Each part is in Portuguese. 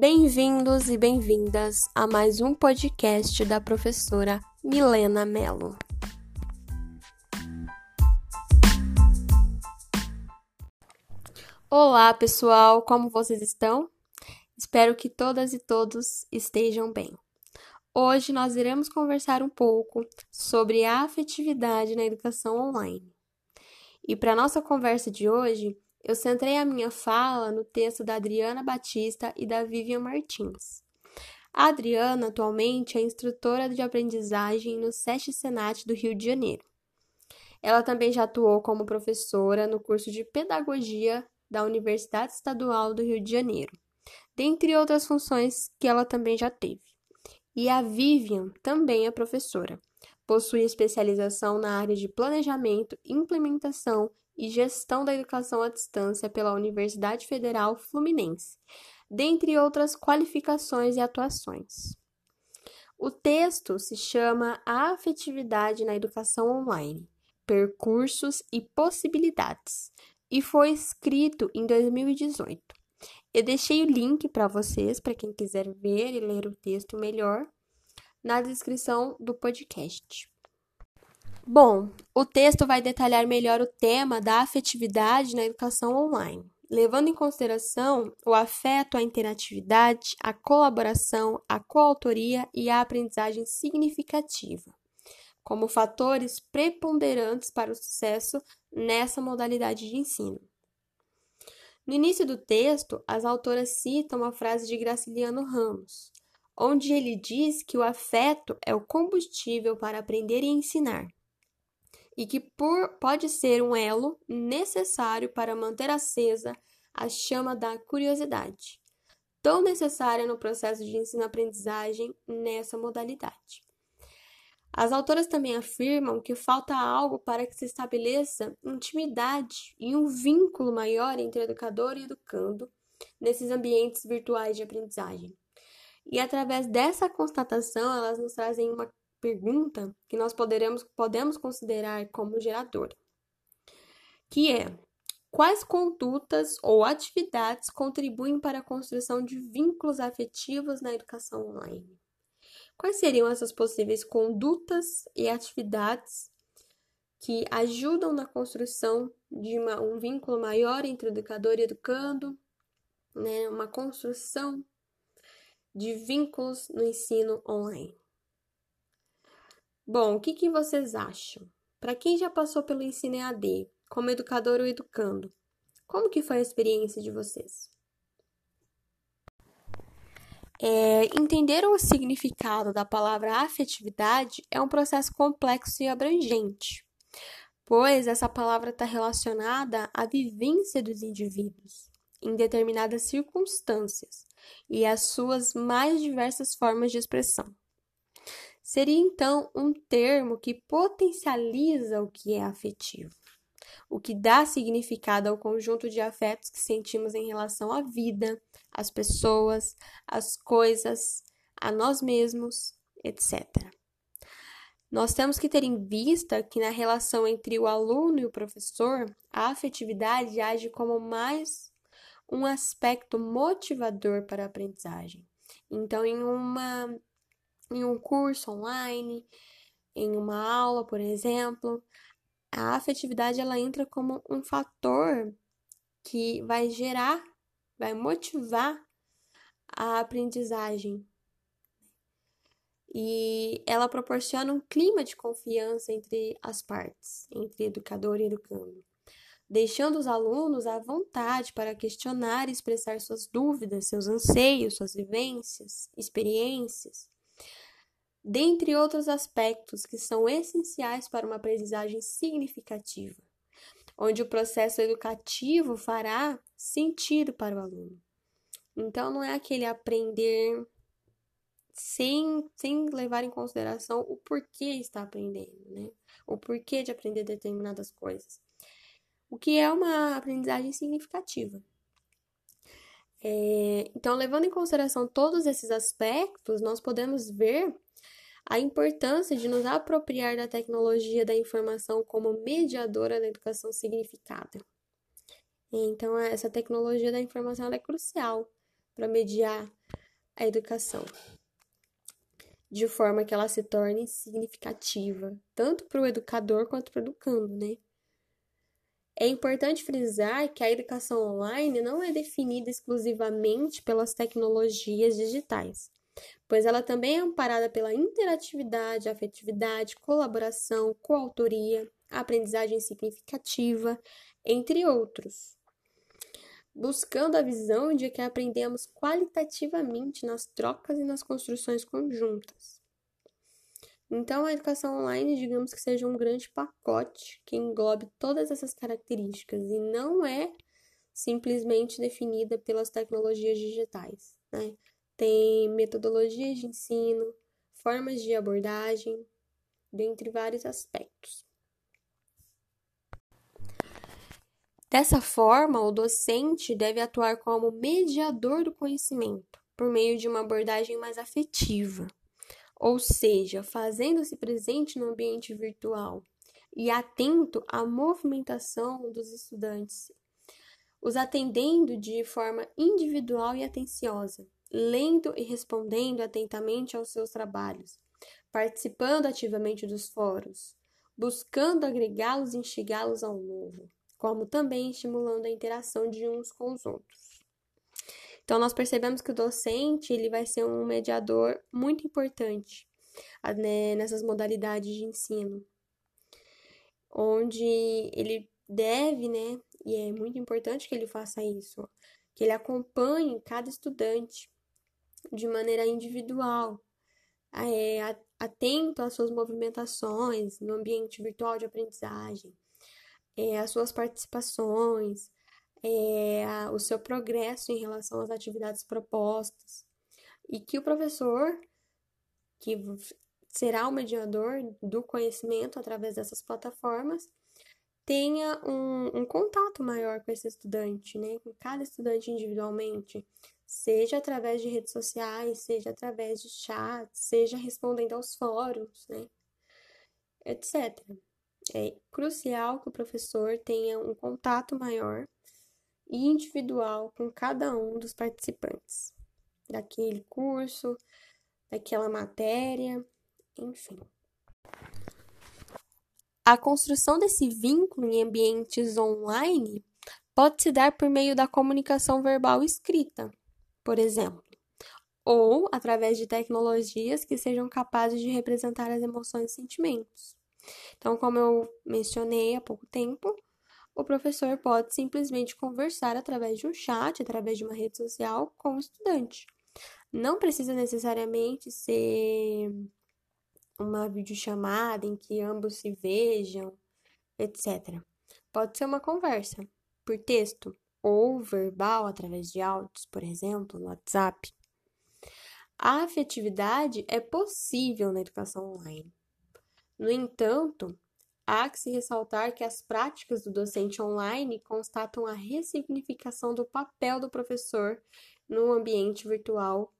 Bem-vindos e bem-vindas a mais um podcast da professora Milena Mello. Olá, pessoal, como vocês estão? Espero que todas e todos estejam bem. Hoje nós iremos conversar um pouco sobre a afetividade na educação online. E para nossa conversa de hoje, eu centrei a minha fala no texto da Adriana Batista e da Vivian Martins. A Adriana atualmente é instrutora de aprendizagem no SESC Senat do Rio de Janeiro. Ela também já atuou como professora no curso de Pedagogia da Universidade Estadual do Rio de Janeiro, dentre outras funções que ela também já teve. E a Vivian também é professora. Possui especialização na área de planejamento, implementação e Gestão da Educação à Distância pela Universidade Federal Fluminense, dentre outras qualificações e atuações. O texto se chama A Afetividade na Educação Online: Percursos e Possibilidades e foi escrito em 2018. Eu deixei o link para vocês, para quem quiser ver e ler o texto melhor, na descrição do podcast. Bom, o texto vai detalhar melhor o tema da afetividade na educação online, levando em consideração o afeto, a interatividade, a colaboração, a coautoria e a aprendizagem significativa, como fatores preponderantes para o sucesso nessa modalidade de ensino. No início do texto, as autoras citam a frase de Graciliano Ramos, onde ele diz que o afeto é o combustível para aprender e ensinar e que por, pode ser um elo necessário para manter acesa a chama da curiosidade, tão necessária no processo de ensino-aprendizagem nessa modalidade. As autoras também afirmam que falta algo para que se estabeleça intimidade e um vínculo maior entre educador e educando nesses ambientes virtuais de aprendizagem. E através dessa constatação, elas nos trazem uma pergunta que nós poderemos, podemos considerar como geradora, que é quais condutas ou atividades contribuem para a construção de vínculos afetivos na educação online? Quais seriam essas possíveis condutas e atividades que ajudam na construção de uma, um vínculo maior entre o educador e educando, né, uma construção de vínculos no ensino online? Bom, o que, que vocês acham? Para quem já passou pelo ensino EAD, como educador ou educando, como que foi a experiência de vocês? É, entender o significado da palavra afetividade é um processo complexo e abrangente, pois essa palavra está relacionada à vivência dos indivíduos em determinadas circunstâncias e às suas mais diversas formas de expressão. Seria então um termo que potencializa o que é afetivo, o que dá significado ao conjunto de afetos que sentimos em relação à vida, às pessoas, às coisas, a nós mesmos, etc. Nós temos que ter em vista que na relação entre o aluno e o professor, a afetividade age como mais um aspecto motivador para a aprendizagem. Então, em uma em um curso online, em uma aula, por exemplo, a afetividade ela entra como um fator que vai gerar, vai motivar a aprendizagem. E ela proporciona um clima de confiança entre as partes, entre educador e educando, deixando os alunos à vontade para questionar e expressar suas dúvidas, seus anseios, suas vivências, experiências dentre outros aspectos que são essenciais para uma aprendizagem significativa, onde o processo educativo fará sentido para o aluno. Então, não é aquele aprender sem, sem levar em consideração o porquê está aprendendo, né? O porquê de aprender determinadas coisas. O que é uma aprendizagem significativa. É, então, levando em consideração todos esses aspectos, nós podemos ver a importância de nos apropriar da tecnologia da informação como mediadora da educação significada. Então, essa tecnologia da informação é crucial para mediar a educação, de forma que ela se torne significativa, tanto para o educador quanto para o educando, né? É importante frisar que a educação online não é definida exclusivamente pelas tecnologias digitais, pois ela também é amparada pela interatividade, afetividade, colaboração, coautoria, aprendizagem significativa, entre outros buscando a visão de que aprendemos qualitativamente nas trocas e nas construções conjuntas. Então, a educação online, digamos que seja um grande pacote que englobe todas essas características e não é simplesmente definida pelas tecnologias digitais. Né? Tem metodologias de ensino, formas de abordagem, dentre vários aspectos. Dessa forma, o docente deve atuar como mediador do conhecimento, por meio de uma abordagem mais afetiva, ou seja, fazendo-se presente no ambiente virtual e atento à movimentação dos estudantes, os atendendo de forma individual e atenciosa, lendo e respondendo atentamente aos seus trabalhos, participando ativamente dos fóruns, buscando agregá-los e instigá-los ao novo como também estimulando a interação de uns com os outros. Então, nós percebemos que o docente ele vai ser um mediador muito importante né, nessas modalidades de ensino, onde ele deve, né, e é muito importante que ele faça isso, que ele acompanhe cada estudante de maneira individual, é, atento às suas movimentações no ambiente virtual de aprendizagem, é, as suas participações, é, o seu progresso em relação às atividades propostas, e que o professor, que será o mediador do conhecimento através dessas plataformas, tenha um, um contato maior com esse estudante, né? com cada estudante individualmente, seja através de redes sociais, seja através de chat, seja respondendo aos fóruns, né? etc. É crucial que o professor tenha um contato maior e individual com cada um dos participantes daquele curso, daquela matéria, enfim. A construção desse vínculo em ambientes online pode se dar por meio da comunicação verbal escrita, por exemplo, ou através de tecnologias que sejam capazes de representar as emoções e sentimentos. Então, como eu mencionei há pouco tempo, o professor pode simplesmente conversar através de um chat, através de uma rede social com o estudante. Não precisa necessariamente ser uma videochamada em que ambos se vejam, etc. Pode ser uma conversa por texto ou verbal através de áudios, por exemplo, no WhatsApp. A afetividade é possível na educação online. No entanto, há que se ressaltar que as práticas do docente online constatam a ressignificação do papel do professor no ambiente virtual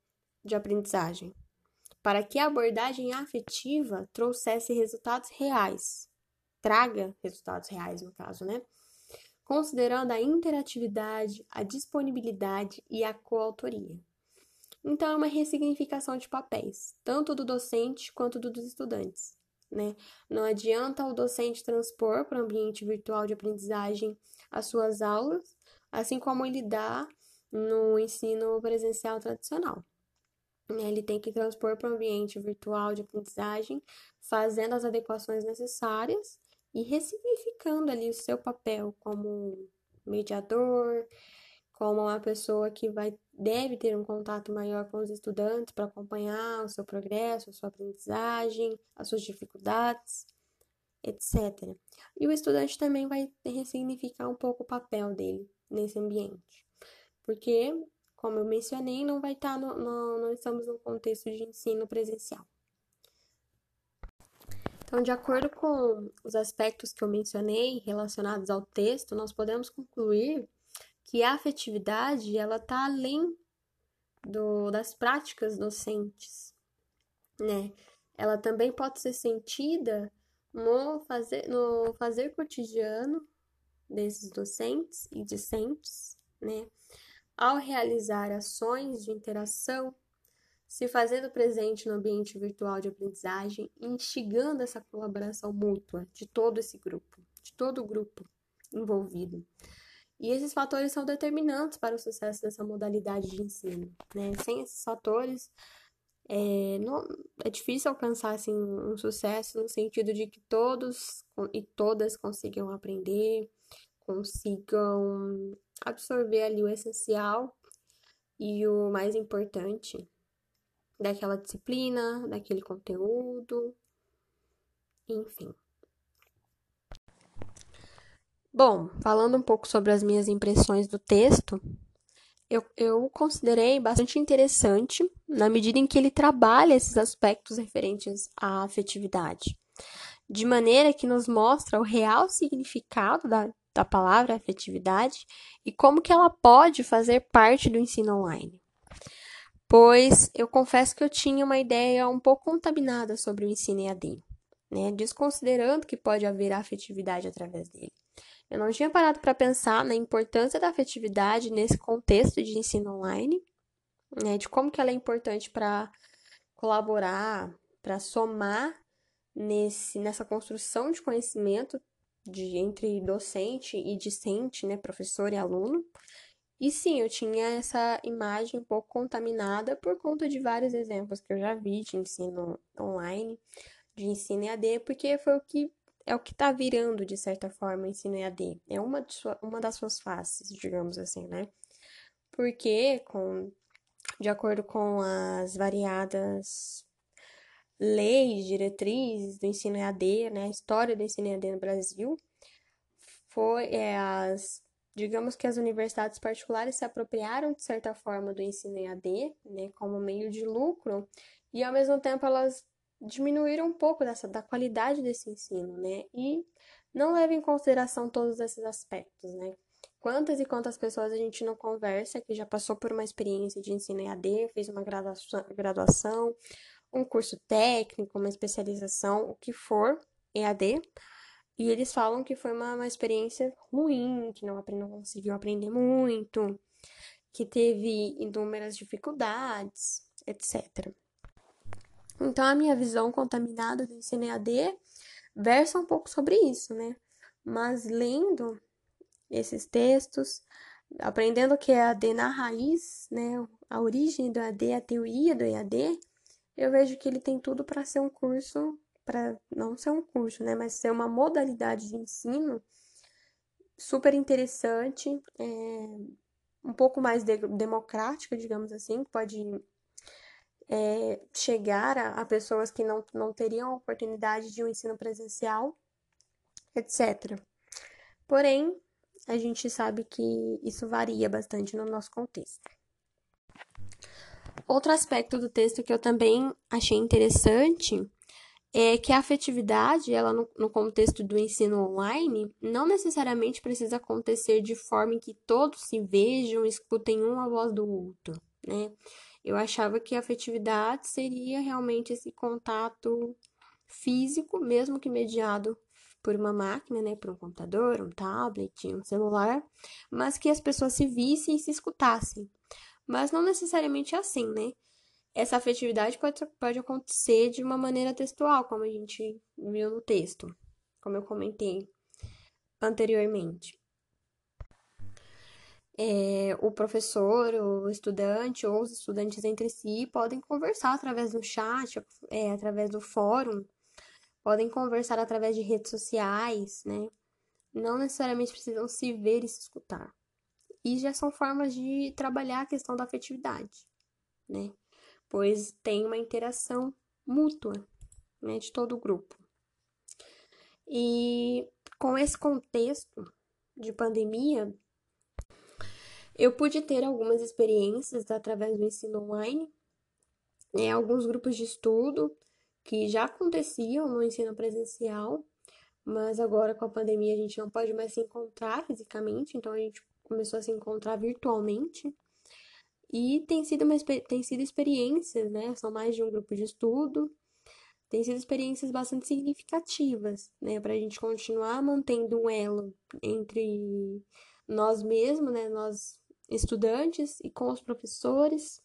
de aprendizagem, para que a abordagem afetiva trouxesse resultados reais, traga resultados reais no caso, né? Considerando a interatividade, a disponibilidade e a coautoria. Então, é uma ressignificação de papéis, tanto do docente quanto dos estudantes né? Não adianta o docente transpor para o ambiente virtual de aprendizagem as suas aulas, assim como ele dá no ensino presencial tradicional. Né? Ele tem que transpor para o ambiente virtual de aprendizagem, fazendo as adequações necessárias e ressignificando ali o seu papel como mediador, como uma pessoa que vai deve ter um contato maior com os estudantes para acompanhar o seu progresso, a sua aprendizagem, as suas dificuldades, etc. E o estudante também vai ressignificar um pouco o papel dele nesse ambiente, porque, como eu mencionei, não vai estar tá no, no, não estamos no contexto de ensino presencial. Então, de acordo com os aspectos que eu mencionei relacionados ao texto, nós podemos concluir que a afetividade ela está além do, das práticas docentes, né? Ela também pode ser sentida no fazer, no fazer cotidiano desses docentes e discentes, né? ao realizar ações de interação, se fazendo presente no ambiente virtual de aprendizagem instigando essa colaboração mútua de todo esse grupo, de todo o grupo envolvido. E esses fatores são determinantes para o sucesso dessa modalidade de ensino. Né? Sem esses fatores, é, não, é difícil alcançar assim, um sucesso no sentido de que todos e todas consigam aprender, consigam absorver ali o essencial e o mais importante daquela disciplina, daquele conteúdo, enfim. Bom, falando um pouco sobre as minhas impressões do texto, eu, eu considerei bastante interessante na medida em que ele trabalha esses aspectos referentes à afetividade, de maneira que nos mostra o real significado da, da palavra afetividade e como que ela pode fazer parte do ensino online. Pois eu confesso que eu tinha uma ideia um pouco contaminada sobre o ensino EAD, né, desconsiderando que pode haver afetividade através dele. Eu não tinha parado para pensar na importância da afetividade nesse contexto de ensino online, né, de como que ela é importante para colaborar, para somar nesse, nessa construção de conhecimento de, entre docente e discente, né, professor e aluno. E sim, eu tinha essa imagem um pouco contaminada por conta de vários exemplos que eu já vi de ensino online, de ensino EAD, porque foi o que é o que está virando, de certa forma, o ensino EAD. É uma, sua, uma das suas faces, digamos assim, né? Porque, com, de acordo com as variadas leis, diretrizes do ensino EAD, né? A história do ensino EAD no Brasil, foi é, as digamos que as universidades particulares se apropriaram de certa forma do ensino EAD, né, como meio de lucro, e ao mesmo tempo elas diminuíram um pouco dessa, da qualidade desse ensino, né? E não leva em consideração todos esses aspectos, né? Quantas e quantas pessoas a gente não conversa que já passou por uma experiência de ensino EAD, fez uma graduação, graduação um curso técnico, uma especialização, o que for EAD, e eles falam que foi uma, uma experiência ruim, que não, não conseguiu aprender muito, que teve inúmeras dificuldades, etc. Então, a minha visão contaminada do ensino EAD versa um pouco sobre isso, né? Mas lendo esses textos, aprendendo que é EAD na raiz, né? A origem do EAD, a teoria do EAD, eu vejo que ele tem tudo para ser um curso, para não ser um curso, né? Mas ser uma modalidade de ensino super interessante, é, um pouco mais de, democrática, digamos assim, que pode é, chegar a, a, pessoas que não, não teriam a oportunidade de um ensino presencial, etc. Porém, a gente sabe que isso varia bastante no nosso contexto. Outro aspecto do texto que eu também achei interessante é que a afetividade, ela no, no, contexto do ensino online, não necessariamente precisa acontecer de forma em que todos se vejam escutem um a voz do outro, né? Eu achava que a afetividade seria realmente esse contato físico, mesmo que mediado por uma máquina, né, por um computador, um tablet, um celular, mas que as pessoas se vissem e se escutassem. Mas não necessariamente é assim, né? Essa afetividade pode, pode acontecer de uma maneira textual, como a gente viu no texto, como eu comentei anteriormente é, o professor, o estudante ou os estudantes entre si podem conversar através do chat, é, através do fórum, podem conversar através de redes sociais, né? Não necessariamente precisam se ver e se escutar. E já são formas de trabalhar a questão da afetividade, né? Pois tem uma interação mútua, né, de todo o grupo. E com esse contexto de pandemia, eu pude ter algumas experiências através do ensino online, né, alguns grupos de estudo que já aconteciam no ensino presencial, mas agora com a pandemia a gente não pode mais se encontrar fisicamente, então a gente começou a se encontrar virtualmente. E tem sido, uma, tem sido experiências, né? São mais de um grupo de estudo. Tem sido experiências bastante significativas, né? Para a gente continuar mantendo um elo entre nós mesmos, né? Nós estudantes e com os professores,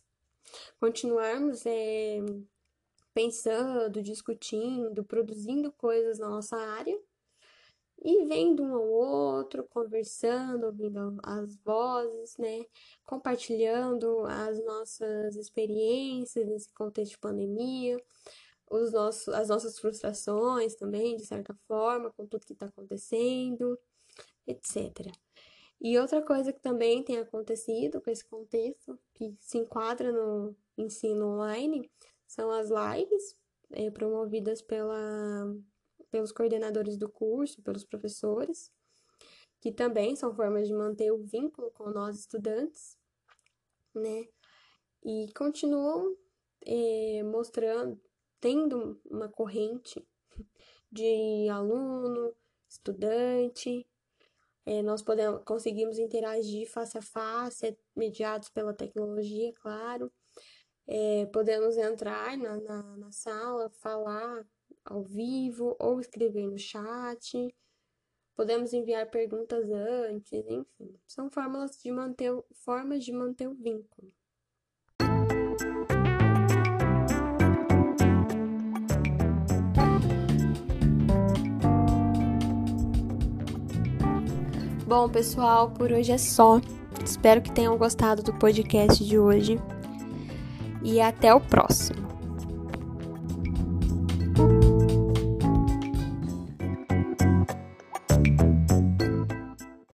continuarmos é, pensando, discutindo, produzindo coisas na nossa área e vendo um ao outro, conversando, ouvindo as vozes, né? Compartilhando as nossas experiências nesse contexto de pandemia, os nossos, as nossas frustrações também, de certa forma, com tudo que está acontecendo, etc. E outra coisa que também tem acontecido com esse contexto, que se enquadra no ensino online, são as lives é, promovidas pela, pelos coordenadores do curso, pelos professores, que também são formas de manter o vínculo com nós estudantes, né? E continuam é, mostrando, tendo uma corrente de aluno, estudante, é, nós podemos, conseguimos interagir face a face, mediados pela tecnologia, claro, é, podemos entrar na, na, na sala, falar ao vivo ou escrever no chat. Podemos enviar perguntas antes, enfim. São formas de manter, formas de manter o vínculo. Bom, pessoal, por hoje é só. Espero que tenham gostado do podcast de hoje e até o próximo.